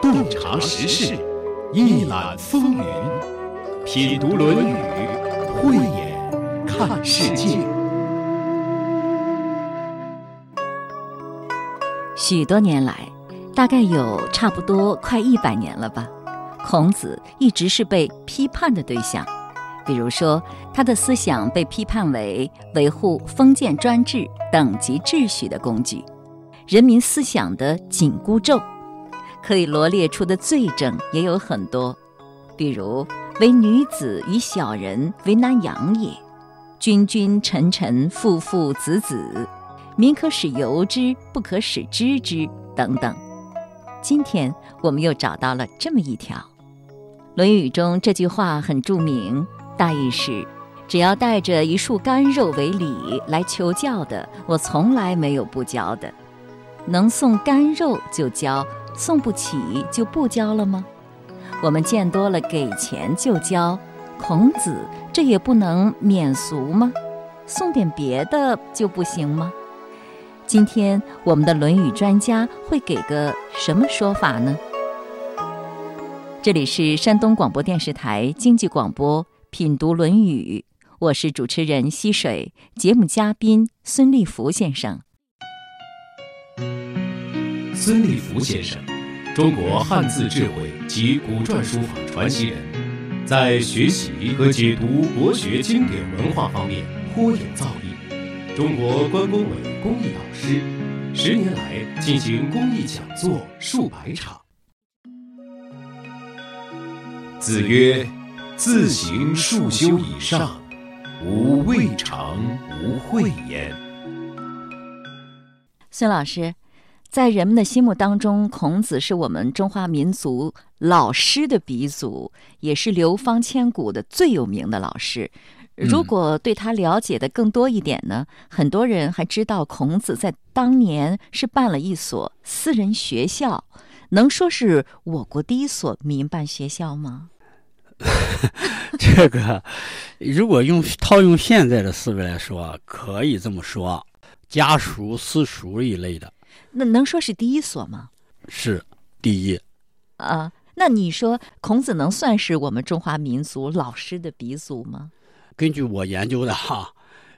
洞察时事，一览风云，品读《论语》，慧眼看世界。许多年来，大概有差不多快一百年了吧，孔子一直是被批判的对象。比如说，他的思想被批判为维护封建专制、等级秩序的工具，人民思想的紧箍咒。可以罗列出的罪证也有很多，比如“唯女子与小人为难养也”，“君君臣臣父父子子，民可使由之，不可使知之”等等。今天我们又找到了这么一条，《论语》中这句话很著名，大意是：只要带着一束干肉为礼来求教的，我从来没有不教的。能送干肉就交。送不起就不交了吗？我们见多了给钱就交，孔子这也不能免俗吗？送点别的就不行吗？今天我们的《论语》专家会给个什么说法呢？这里是山东广播电视台经济广播《品读论语》，我是主持人溪水，节目嘉宾孙立福先生。孙立福先生，中国汉字智慧及古篆书法传习人，在学习和解读国学经典文化方面颇有造诣。中国关工委公益导师，十年来进行公益讲座数百场。子曰：“自行数修以上，吾未尝无讳焉。”孙老师。在人们的心目当中，孔子是我们中华民族老师的鼻祖，也是流芳千古的最有名的老师。如果对他了解的更多一点呢？很多人还知道孔子在当年是办了一所私人学校，能说是我国第一所民办学校吗？这个，如果用套用现在的思维来说，可以这么说，家塾、私塾一类的。那能说是第一所吗？是第一。啊，那你说孔子能算是我们中华民族老师的鼻祖吗？根据我研究的哈，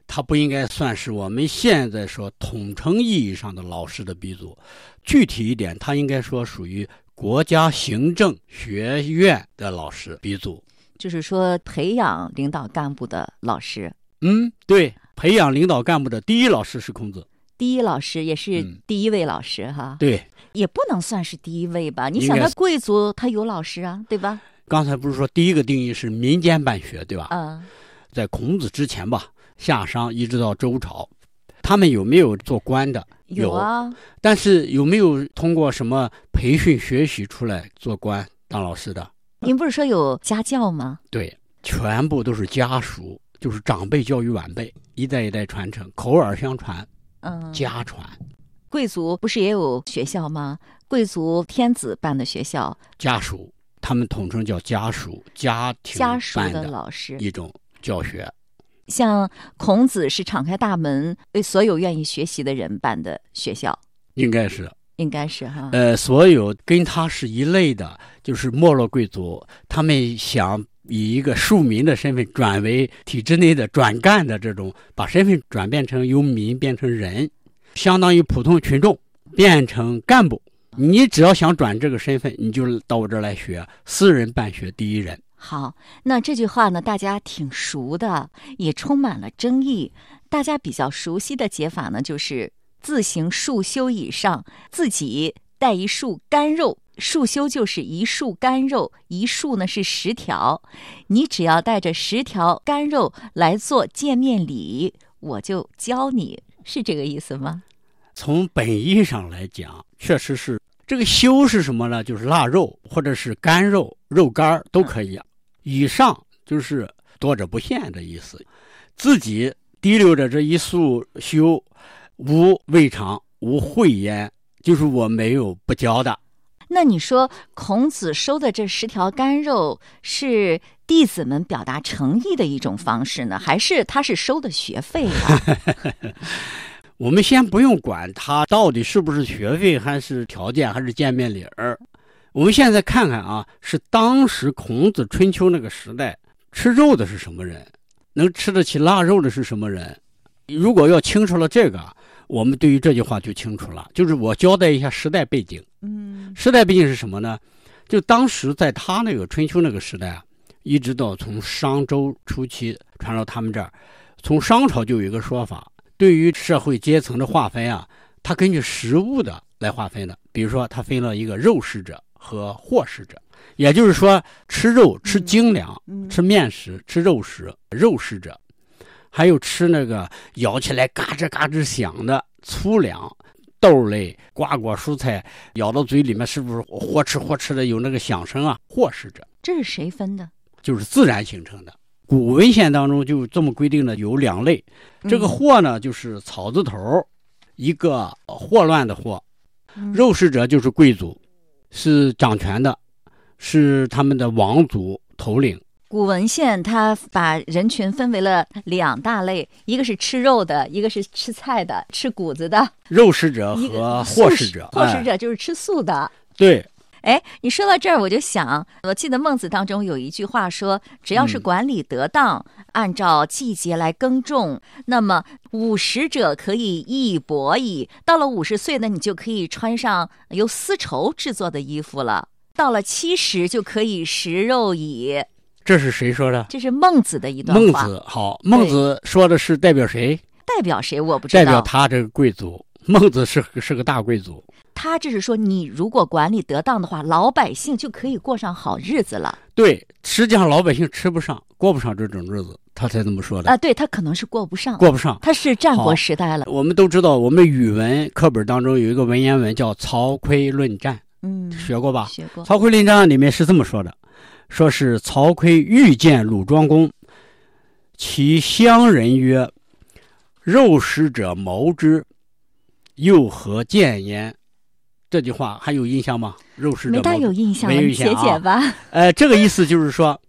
他不应该算是我们现在说统称意义上的老师的鼻祖。具体一点，他应该说属于国家行政学院的老师鼻祖。就是说，培养领导干部的老师。嗯，对，培养领导干部的第一老师是孔子。第一老师也是第一位老师哈，对，也不能算是第一位吧？你想，他贵族他有老师啊，对吧？刚才不是说第一个定义是民间办学，对吧？嗯，在孔子之前吧，夏商一直到周朝，他们有没有做官的？有啊，但是有没有通过什么培训学习出来做官当老师的？您不是说有家教吗？对，全部都是家属，就是长辈教育晚辈，一代一代传承，口耳相传。嗯，家传，贵族不是也有学校吗？贵族天子办的学校，家属，他们统称叫家属，家庭家属的老师一种教学。像孔子是敞开大门为所有愿意学习的人办的学校，应该是，应该是哈。呃，所有跟他是一类的，就是没落贵族，他们想。以一个庶民的身份转为体制内的转干的这种，把身份转变成由民变成人，相当于普通群众变成干部。你只要想转这个身份，你就到我这儿来学私人办学第一人。好，那这句话呢，大家挺熟的，也充满了争议。大家比较熟悉的解法呢，就是自行束修以上，自己带一束干肉。束修就是一束干肉，一束呢是十条，你只要带着十条干肉来做见面礼，我就教你，是这个意思吗？从本意上来讲，确实是这个修是什么呢？就是腊肉或者是干肉、肉干都可以。以上就是多者不限的意思。自己提溜着这一束修，无未尝无秽焉，就是我没有不教的。那你说孔子收的这十条干肉是弟子们表达诚意的一种方式呢，还是他是收的学费啊？我们先不用管他到底是不是学费，还是条件，还是见面礼儿。我们现在看看啊，是当时孔子春秋那个时代吃肉的是什么人，能吃得起腊肉的是什么人？如果要清楚了这个，我们对于这句话就清楚了。就是我交代一下时代背景。嗯时代背景是什么呢？就当时在他那个春秋那个时代啊，一直到从商周初期传到他们这儿，从商朝就有一个说法，对于社会阶层的划分啊，它根据食物的来划分的。比如说，它分了一个肉食者和货食者，也就是说，吃肉、吃精粮、嗯吃面食、吃肉食，肉食者，还有吃那个咬起来嘎吱嘎吱响的粗粮。豆类、瓜果、蔬菜咬到嘴里面，是不是嚯哧嚯哧的有那个响声啊？或食者这是谁分的？就是自然形成的。古文献当中就这么规定的，有两类。这个嗯霍呢，就是草字头，一个霍乱的霍；嗯肉食者就是贵族，是掌权的，是他们的王族头领。古文献它把人群分为了两大类，一个是吃肉的，一个是吃菜的、吃谷子的，肉食者和素食者，霍食哎者就是吃素的。对，哎，你说到这儿，我就想，我记得孟子当中有一句话说，只要是嗯管理得当，按照季节来耕种，那么五十者可以衣帛矣。到了五十岁呢，你就可以穿上由丝绸制作的衣服了。到了七十就可以食肉矣。这是谁说的？这是孟子的一段话，孟子。好，孟子说的是代表谁？代表谁我不知道。代表他这个贵族。孟子是个是个大贵族。他这是说，你如果管理得当的话，老百姓就可以过上好日子了。对，实际上老百姓吃不上、过不上这种日子，他才这么说的。啊，对他可能是过不上，过不上。他是战国时代了。我们都知道，我们语文课本当中有一个文言文叫《曹刿论战嗯》，，学过吧？学过《曹刿论战》里面是这么说的：说是曹刿欲见鲁庄公，其乡人曰：“肉食者谋之，又何见焉？”这句话还有印象吗？肉食者没大有印象，没印象啊解吧。呃，这个意思就是说，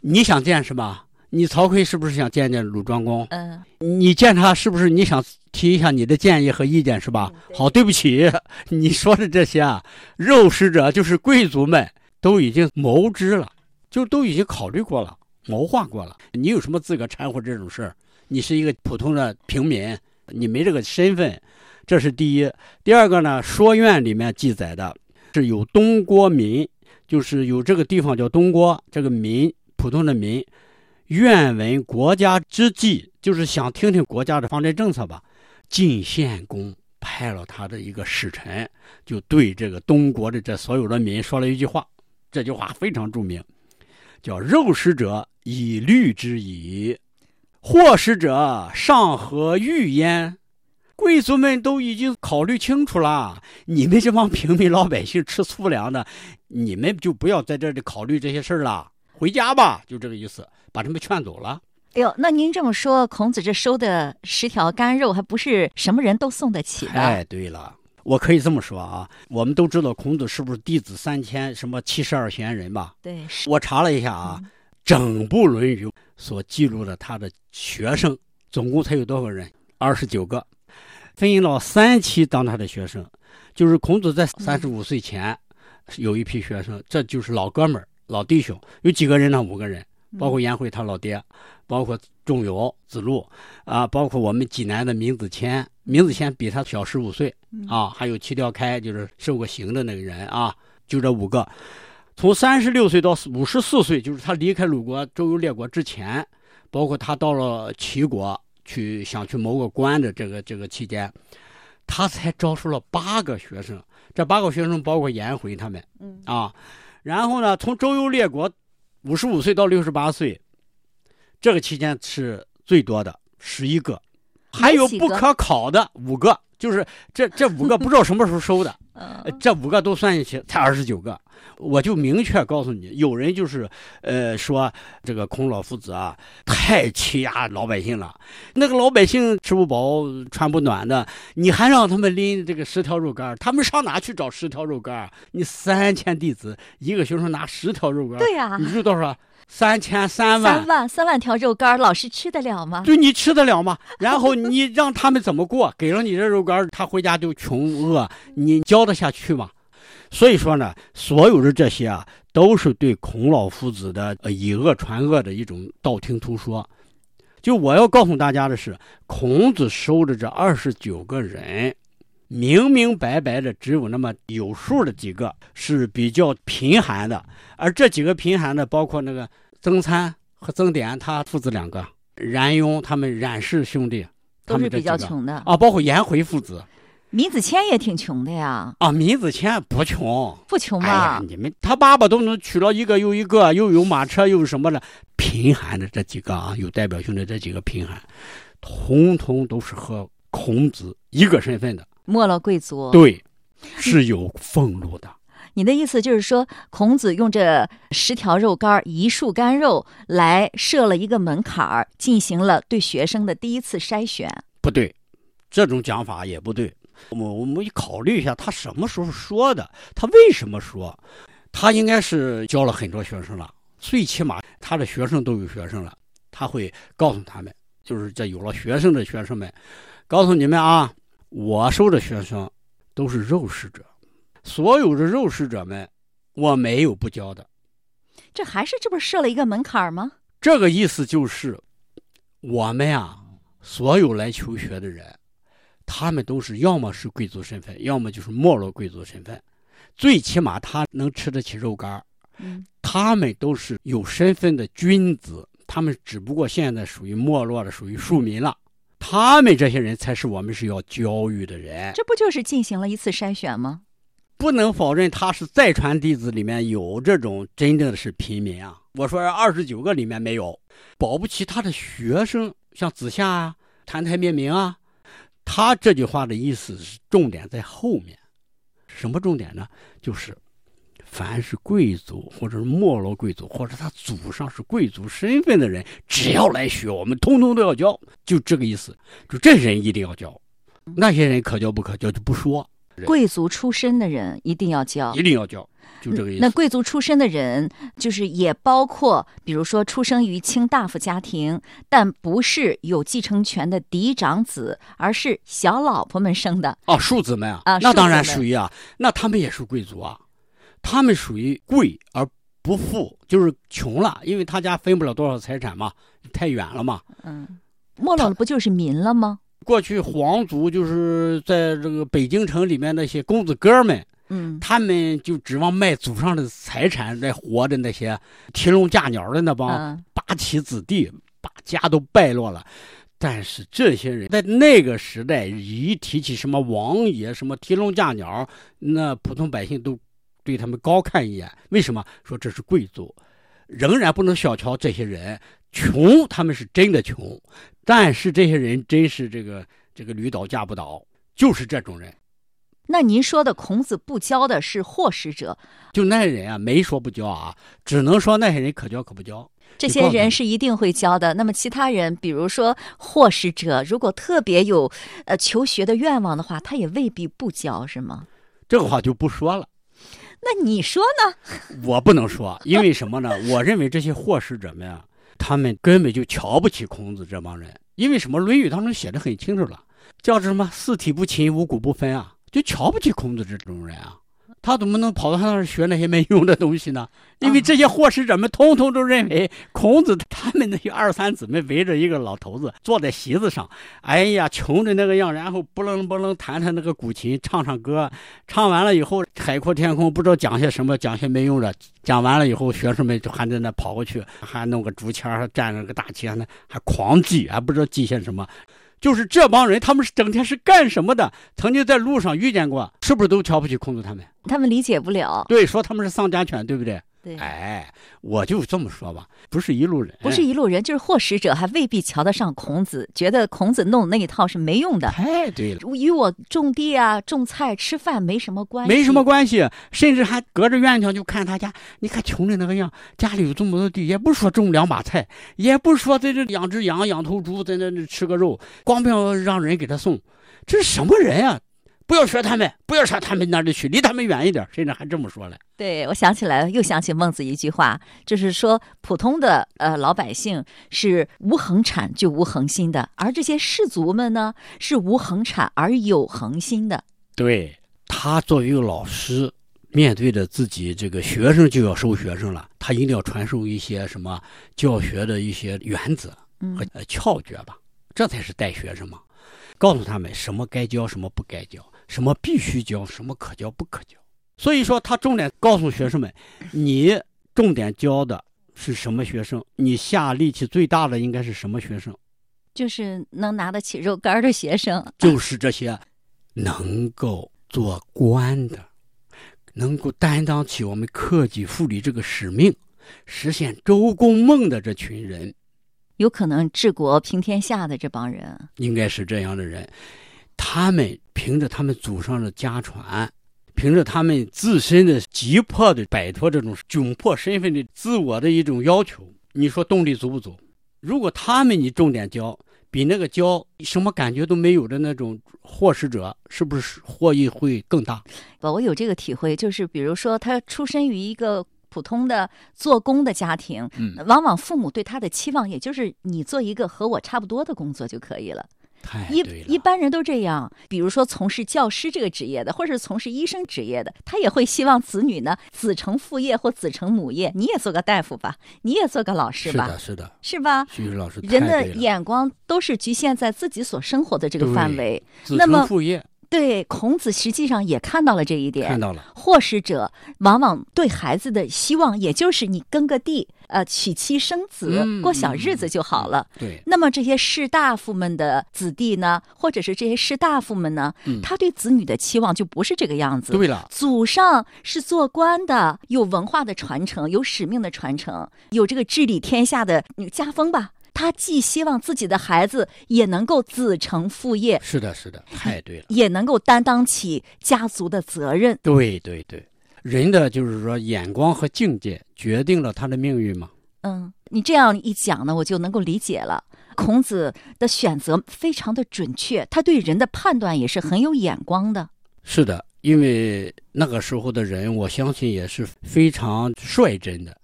你想见是吧？你曹刿是不是想见见鲁庄公？嗯，你见他是不是你想提一下你的建议和意见是吧？好，对不起，你说的这些啊，肉食者就是贵族们都已经谋之了，就都已经考虑过了，谋划过了。你有什么资格掺和这种事儿？你是一个普通的平民，你没这个身份，这是第一。第二个呢，《说苑》里面记载的是有东郭民，就是有这个地方叫东郭，这个民普通的民。愿闻国家之计，就是想听听国家的方针政策吧。晋献公派了他的一个使臣，就对这个东国的这所有的民说了一句话，这句话非常著名，叫“肉食者以律之矣，祸食者尚何欲焉？”贵族们都已经考虑清楚了，你们这帮平民老百姓吃粗粮的，你们就不要在这里考虑这些事儿了，回家吧，就这个意思。把他们劝走了。哎呦，那您这么说，孔子这收的十条干肉，还不是什么人都送得起的？哎，对了，我可以这么说啊，我们都知道孔子是不是弟子三千，什么七十二贤人吧？对，我查了一下啊，整部《论语》所记录的他的学生，总共才有多少人？二十九个，分了三期当他的学生。就是孔子在三十五岁前有一批学生，这就是老哥们儿、老弟兄，有几个人呢？五个人。包括颜回他老爹，包括仲由、子路，啊，包括我们济南的闵子骞，闵子骞比他小十五岁，啊，还有齐调开，就是受过刑的那个人啊，就这五个。从三十六岁到五十四岁，就是他离开鲁国、周游列国之前，包括他到了齐国去想去谋个官的这个这个期间，他才招收了八个学生。这八个学生包括颜回他们，嗯啊，然后呢，从周游列国。五十五岁到六十八岁，这个期间是最多的十一个，还有不可考的五个，就是这这五个不知道什么时候收的，呃、这五个都算进去才二十九个。我就明确告诉你，有人就是呃说这个孔老夫子啊太欺压老百姓了，那个老百姓吃不饱穿不暖的，你还让他们拎这个十条肉干，他们上哪去找十条肉干？你三千弟子，一个学生拿十条肉干，对呀、啊，你知道多少？三千三万，三万三万条肉干，老师吃得了吗？对你吃得了吗？然后你让他们怎么过？给了你这肉干，他回家就穷饿，你教得下去吗？所以说呢，所有的这些啊，都是对孔老夫子的以讹传讹的一种道听途说。就我要告诉大家的是，孔子收的这二十九个人，明明白白的只有那么有数的几个是比较贫寒的，而这几个贫寒的，包括那个曾参和曾点，他父子两个；冉雍他们冉氏兄弟，都是比较穷的啊，包括颜回父子。闵子骞也挺穷的呀！啊，闵子骞不穷，不穷吧？你们他爸爸都能娶了一个又一个，又有马车，又有什么的。贫寒的这几个啊，有代表性的这几个贫寒，通通都是和孔子一个身份的没落贵族。对，是有俸禄的。你的意思就是说，孔子用这十条肉干、一束干肉来设了一个门槛儿，进行了对学生的第一次筛选？不对，这种讲法也不对。我们我们考虑一下，他什么时候说的？他为什么说？他应该是教了很多学生了，最起码他的学生都有学生了，他会告诉他们，就是这有了学生的学生们，告诉你们啊，我收的学生都是肉食者，所有的肉食者们，我没有不教的。这还是这不是设了一个门槛吗？这个意思就是，我们呀，所有来求学的人。他们都是要么是贵族身份，要么就是没落贵族身份，最起码他能吃得起肉干儿。嗯，他们都是有身份的君子，他们只不过现在属于没落了，属于庶民了。他们这些人才是我们是要教育的人。这不就是进行了一次筛选吗？不能否认他是再传弟子里面有这种真正的是平民啊。我说二十九个里面没有，保不齐他的学生像子夏啊、澹台灭明啊。他这句话的意思是重点在后面，什么重点呢？就是凡是贵族或者是没落贵族，或者他祖上是贵族身份的人，只要来学，我们通通都要教，就这个意思。就这人一定要教，那些人可教不可教就不说。贵族出身的人一定要教，一定要教。就这个意思。那贵族出身的人，就是也包括，比如说出生于卿大夫家庭，但不是有继承权的嫡长子，而是小老婆们生的。哦，庶子们啊，啊，那当然属于啊，那他们也是贵族啊，他们属于贵而不富，就是穷了，因为他家分不了多少财产嘛，太远了嘛。嗯，没落了不就是民了吗？过去皇族就是在这个北京城里面那些公子哥们。嗯，他们就指望卖祖上的财产来活的那些提笼架鸟的那帮八旗子弟，把家都败落了。但是这些人在那个时代，一提起什么王爷、什么提笼架鸟，那普通百姓都对他们高看一眼。为什么说这是贵族？仍然不能小瞧这些人，穷他们是真的穷，但是这些人真是这个这个驴倒架不倒，就是这种人。那您说的孔子不教的是祸使者，就那些人啊，没说不教啊，只能说那些人可教可不教。这些人是一定会教的。那么其他人，比如说祸使者，如果特别有呃求学的愿望的话，他也未必不教，是吗？这个话就不说了。那你说呢？我不能说，因为什么呢？我认为这些祸事者们啊，他们根本就瞧不起孔子这帮人。因为什么？《论语》当中写的很清楚了，叫什么“四体不勤，五谷不分”啊。就瞧不起孔子这种人啊，他怎么能跑到他那儿学那些没用的东西呢？因为这些祸使者们通通都认为孔子他们那些二三姊妹围着一个老头子坐在席子上，哎呀，穷的那个样，然后不楞不楞弹弹那个古琴，唱唱歌，唱完了以后海阔天空，不知道讲些什么，讲些没用的。讲完了以后，学生们就还在那跑过去，还弄个竹签，还站着个大旗，还还狂记，还不知道记些什么。就是这帮人，他们是整天是干什么的？曾经在路上遇见过，是不是都瞧不起孔子他们？他们理解不了。对，说他们是丧家犬，对不对？对。哎，我就这么说吧，不是一路人，不是一路人，就是获使者，还未必瞧得上孔子，觉得孔子弄那一套是没用的。太对了，与我种地啊、种菜、吃饭没什么关系，没什么关系，甚至还隔着院墙就看他家，你看穷的那个样，家里有这么多地，也不说种两把菜，也不说在这养只羊、养头猪，在那吃个肉，光不要让人给他送，这是什么人啊？不要学他们，不要上他们那里去，离他们远一点，甚至还这么说了。对，我想起来了，又想起孟子一句话，就是说，普通的呃老百姓是无恒产就无恒心的，而这些士族们呢，是无恒产而有恒心的。对他作为一个老师，面对着自己这个学生就要收学生了，他一定要传授一些什么教学的一些原则和呃窍诀吧，这才是带学生嘛，告诉他们什么该教，什么不该教。什么必须教，什么可教不可教？所以说，他重点告诉学生们：你重点教的是什么学生？你下力气最大的应该是什么学生？就是能拿得起肉干的学生。就是这些能够做官的，能够担当起我们克己复礼这个使命，实现周公梦的这群人，有可能治国平天下的这帮人，应该是这样的人。他们凭着他们祖上的家传，凭着他们自身的急迫的摆脱这种窘迫身份的自我的一种要求，你说动力足不足？如果他们你重点教，比那个教什么感觉都没有的那种获食者，是不是获益会更大？我有这个体会，就是比如说他出身于一个普通的做工的家庭，嗯，往往父母对他的期望，也就是你做一个和我差不多的工作就可以了。一一般人都这样，比如说从事教师这个职业的，或者是从事医生职业的，他也会希望子女呢子承父业或子承母业。你也做个大夫吧，你也做个老师吧，是的，是的，是吧？徐老师，人的眼光都是局限在自己所生活的这个范围。子承父业。对，孔子实际上也看到了这一点。看到了，祸事者往往对孩子的希望，也就是你耕个地，呃，娶妻生子，过小日子就好了。对。那么这些士大夫们的子弟呢，或者是这些士大夫们呢，他对子女的期望就不是这个样子。对了，祖上是做官的，有文化的传承，有使命的传承，有这个治理天下的家风吧。他既希望自己的孩子也能够子承父业，是的，是的，太对了，也能够担当起家族的责任。对对对，人的就是说眼光和境界决定了他的命运嘛。嗯，你这样一讲呢，我就能够理解了。孔子的选择非常的准确，他对人的判断也是很有眼光的。是的，因为那个时候的人，我相信也是非常率真的。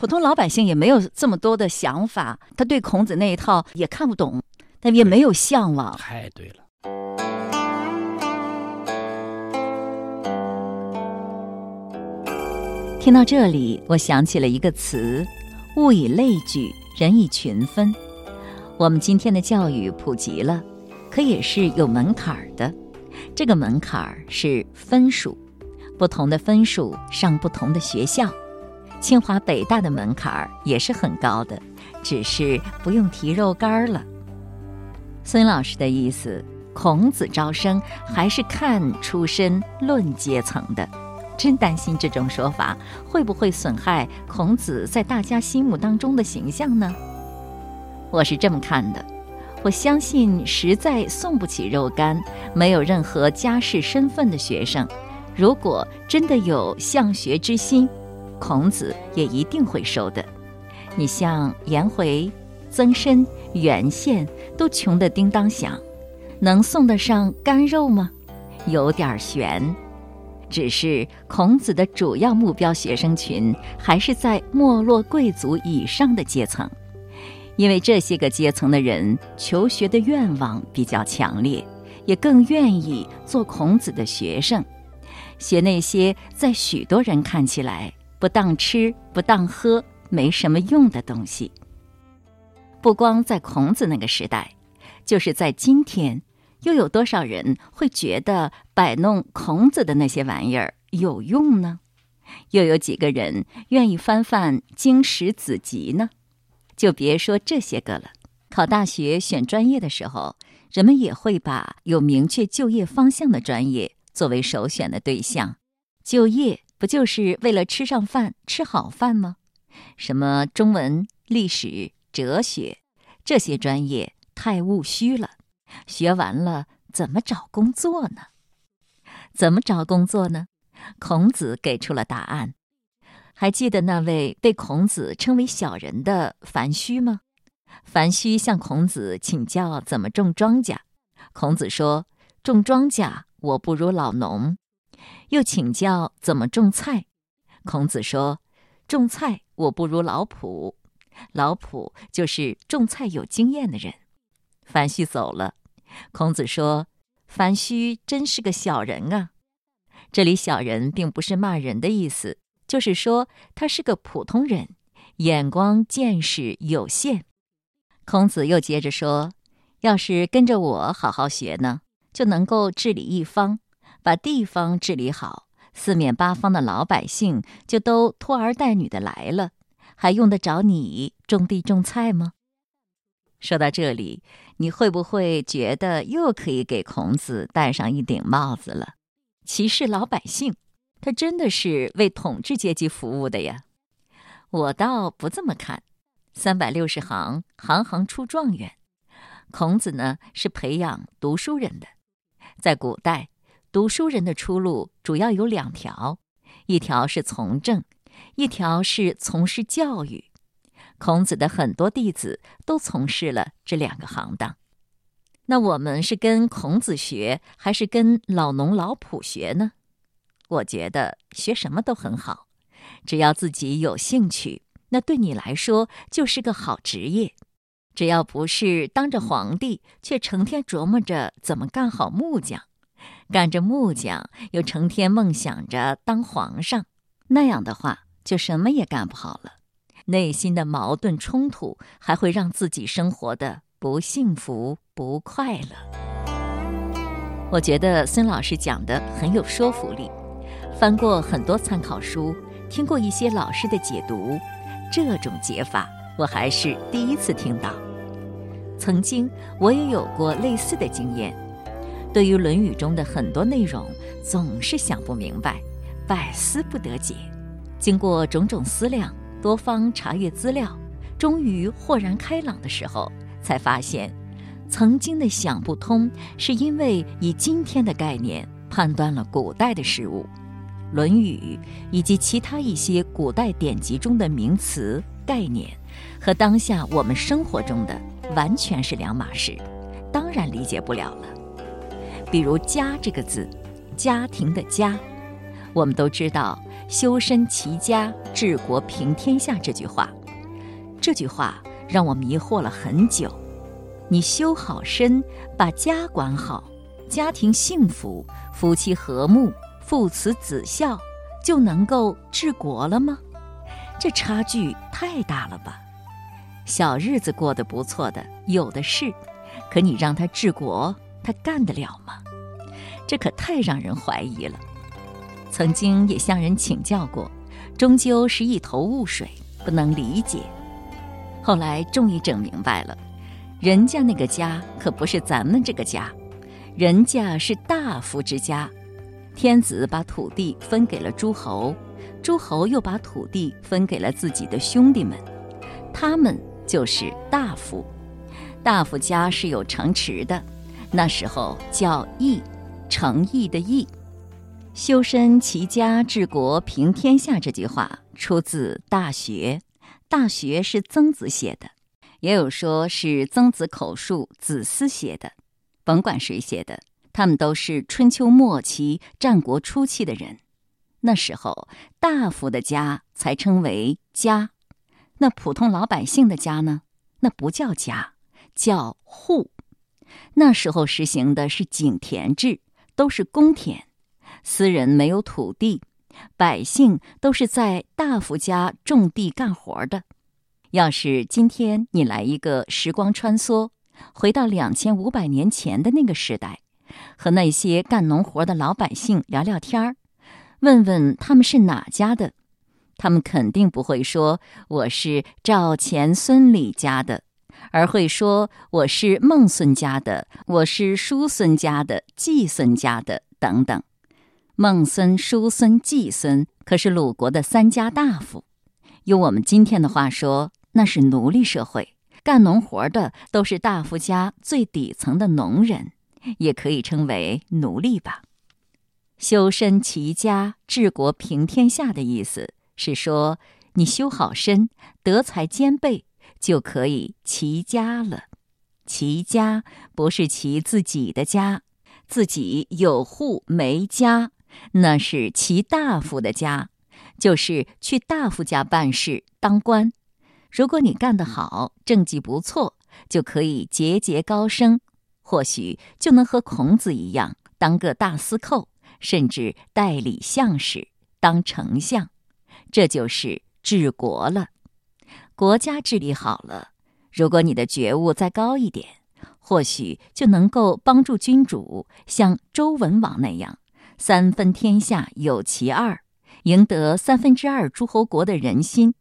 普通老百姓也没有这么多的想法，他对孔子那一套也看不懂，但也没有向往。太对了。听到这里，我想起了一个词：物以类聚，人以群分。我们今天的教育普及了，可也是有门槛的。这个门槛是分数，不同的分数上不同的学校。清华北大的门槛儿也是很高的，只是不用提肉干了。孙老师的意思，孔子招生还是看出身论阶层的。真担心这种说法会不会损害孔子在大家心目当中的形象呢？我是这么看的，我相信实在送不起肉干、没有任何家世身份的学生，如果真的有向学之心。孔子也一定会收的。你像颜回、曾参、袁宪都穷得叮当响，能送得上干肉吗？有点悬。只是孔子的主要目标学生群还是在没落贵族以上的阶层，因为这些个阶层的人求学的愿望比较强烈，也更愿意做孔子的学生，学那些在许多人看起来。不当吃不当喝没什么用的东西。不光在孔子那个时代，就是在今天，又有多少人会觉得摆弄孔子的那些玩意儿有用呢？又有几个人愿意翻翻《经史子集》呢？就别说这些个了。考大学选专业的时候，人们也会把有明确就业方向的专业作为首选的对象。就业。不就是为了吃上饭、吃好饭吗？什么中文、历史、哲学这些专业太务虚了，学完了怎么找工作呢？怎么找工作呢？孔子给出了答案。还记得那位被孔子称为小人的樊须吗？樊须向孔子请教怎么种庄稼，孔子说：“种庄稼我不如老农。”又请教怎么种菜。孔子说：“种菜我不如老圃。老圃就是种菜有经验的人。”樊须走了。孔子说：“樊须真是个小人啊！”这里“小人”并不是骂人的意思，就是说他是个普通人，眼光见识有限。孔子又接着说：“要是跟着我好好学呢，就能够治理一方，把地方治理好，四面八方的老百姓就都拖儿带女的来了，还用得着你种地种菜吗？”说到这里，你会不会觉得又可以给孔子戴上一顶帽子了？歧视老百姓，他真的是为统治阶级服务的呀？我倒不这么看。三百六十行，行行出状元。孔子呢是培养读书人的。在古代，读书人的出路主要有两条：一条是从政，一条是从事教育。孔子的很多弟子都从事了这两个行当。那我们是跟孔子学，还是跟老农老仆学呢？我觉得学什么都很好，只要自己有兴趣。那对你来说就是个好职业，只要不是当着皇帝，却成天琢磨着怎么干好木匠，干着木匠又成天梦想着当皇上，那样的话就什么也干不好了，内心的矛盾冲突还会让自己生活的不幸福不快乐。我觉得孙老师讲的很有说服力，翻过很多参考书，听过一些老师的解读。这种解法我还是第一次听到。曾经我也有过类似的经验，对于《论语》中的很多内容总是想不明白，百思不得解。经过种种思量，多方查阅资料，终于豁然开朗的时候，才发现，曾经的想不通，是因为以今天的概念判断了古代的事物。《论语》以及其他一些古代典籍中的名词概念，和当下我们生活中的完全是两码事，当然理解不了了。比如“家”这个字，家庭的“家”，我们都知道“修身齐家治国平天下”这句话，这句话让我迷惑了很久。你修好身，把家管好，家庭幸福，夫妻和睦。父慈子孝就能够治国了吗？这差距太大了吧！小日子过得不错的有的是，可你让他治国，他干得了吗？这可太让人怀疑了。曾经也向人请教过，终究是一头雾水，不能理解。后来终于整明白了，人家那个家可不是咱们这个家，人家是大夫之家。天子把土地分给了诸侯，诸侯又把土地分给了自己的兄弟们，他们就是大夫。大夫家是有城池的，那时候叫邑，诚意的邑。修身齐家治国平天下这句话出自《大学》，《大学》是曾子写的，也有说是曾子口述子思写的，甭管谁写的。他们都是春秋末期、战国初期的人，那时候大夫的家才称为家，那普通老百姓的家呢？那不叫家，叫户。那时候实行的是井田制，都是公田，私人没有土地，百姓都是在大夫家种地干活的。要是今天你来一个时光穿梭，回到两千五百年前的那个时代。和那些干农活的老百姓聊聊天儿，问问他们是哪家的，他们肯定不会说我是赵钱孙李家的，而会说我是孟孙家的，我是叔孙家的，季孙家的等等。孟孙、叔孙、季孙可是鲁国的三家大夫，用我们今天的话说，那是奴隶社会，干农活的都是大夫家最底层的农人。也可以称为奴隶吧。修身齐家治国平天下的意思是说，你修好身，德才兼备，就可以齐家了。齐家不是齐自己的家，自己有户没家，那是齐大夫的家，就是去大夫家办事当官。如果你干得好，政绩不错，就可以节节高升，或许就能和孔子一样，当个大司寇，甚至代理相使，当丞相。这就是治国了。国家治理好了，如果你的觉悟再高一点。或许就能够帮助君主像周文王那样，三分天下有其二，赢得三分之二诸侯国的人心，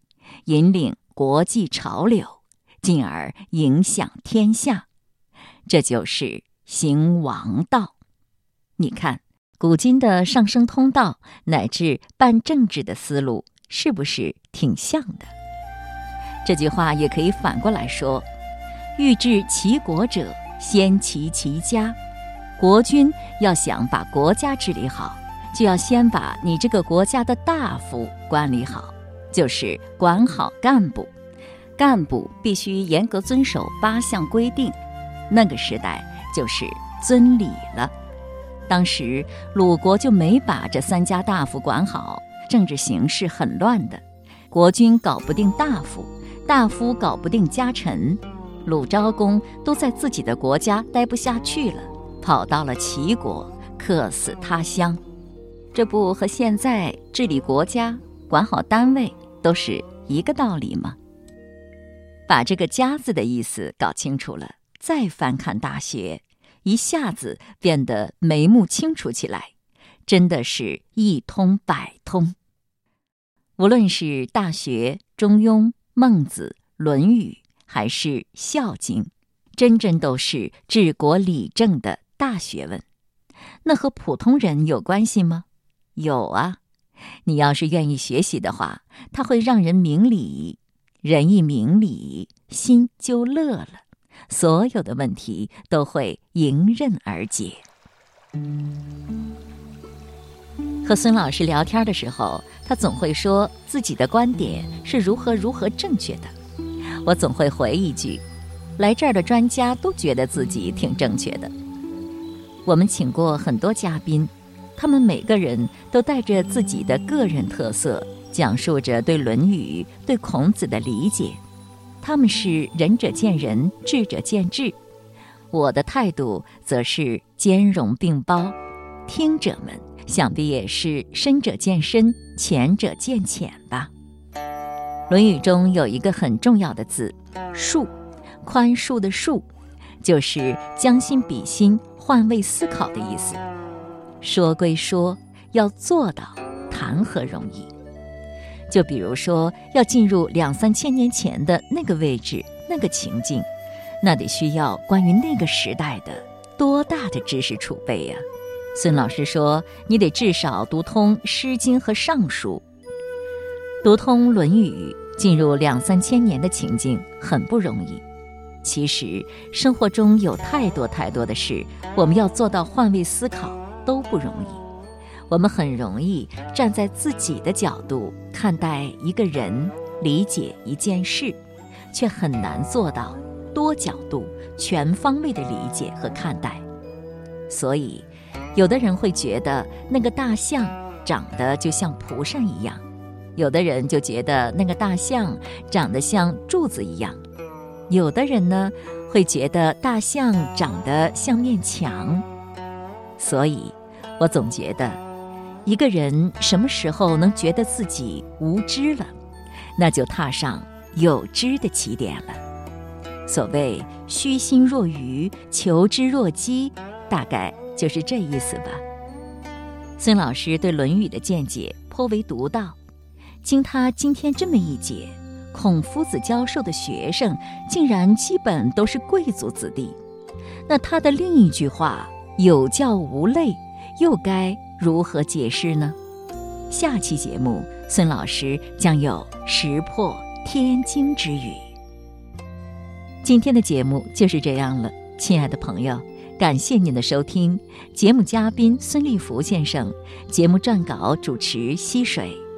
引领国际潮流，进而影响天下。这就是行王道。你看，古今的上升通道乃至办政治的思路，是不是挺像的？这句话也可以反过来说。欲治其国者，先齐其家。国君要想把国家治理好，就要先把你这个国家的大夫管理好，就是管好干部。干部必须严格遵守八项规定。那个时代就是尊礼了。当时鲁国就没把这三家大夫管好，政治形势很乱的。国君搞不定大夫，大夫搞不定家臣。鲁昭公都在自己的国家待不下去了，跑到了齐国，客死他乡。这不和现在治理国家、管好单位都是一个道理吗？把这个“家”字的意思搞清楚了，再翻看《大学》，一下子变得眉目清楚起来，真的是一通百通。无论是《大学》《中庸》《孟子》《论语》。还是《孝经》，真真都是治国理政的大学问。那和普通人有关系吗？有啊。你要是愿意学习的话，它会让人明理。人一明理，心就乐了，所有的问题都会迎刃而解。和孙老师聊天的时候，他总会说自己的观点是如何如何正确的。我总会回一句：“来这儿的专家都觉得自己挺正确的。”我们请过很多嘉宾，他们每个人都带着自己的个人特色，讲述着对《论语》、对孔子的理解。他们是仁者见仁，智者见智。我的态度则是兼容并包。听者们想必也是深者见深，浅者见浅吧。《论语》中有一个很重要的字“恕”，宽恕的“恕”，就是将心比心、换位思考的意思。说归说，要做到，谈何容易？就比如说，要进入两三千年前的那个位置、那个情境，那得需要关于那个时代的多大的知识储备呀？孙老师说，你得至少读通《诗经》和《尚书》。读通《论语》，进入两三千年的情境很不容易。其实生活中有太多太多的事，我们要做到换位思考都不容易。我们很容易站在自己的角度看待一个人，理解一件事，却很难做到多角度、全方位的理解和看待。所以，有的人会觉得那个大象长得就像蒲扇一样。有的人就觉得那个大象长得像柱子一样，有的人呢会觉得大象长得像面墙。所以，我总觉得，一个人什么时候能觉得自己无知了，那就踏上有知的起点了。所谓“虚心若愚，求知若饥”，大概就是这意思吧。孙老师对《论语》的见解颇为独到。经他今天这么一解，孔夫子教授的学生竟然基本都是贵族子弟，那他的另一句话“有教无类”又该如何解释呢？下期节目，孙老师将有识破天经之语。今天的节目就是这样了，亲爱的朋友，感谢您的收听。节目嘉宾孙立福先生，节目撰稿主持溪水。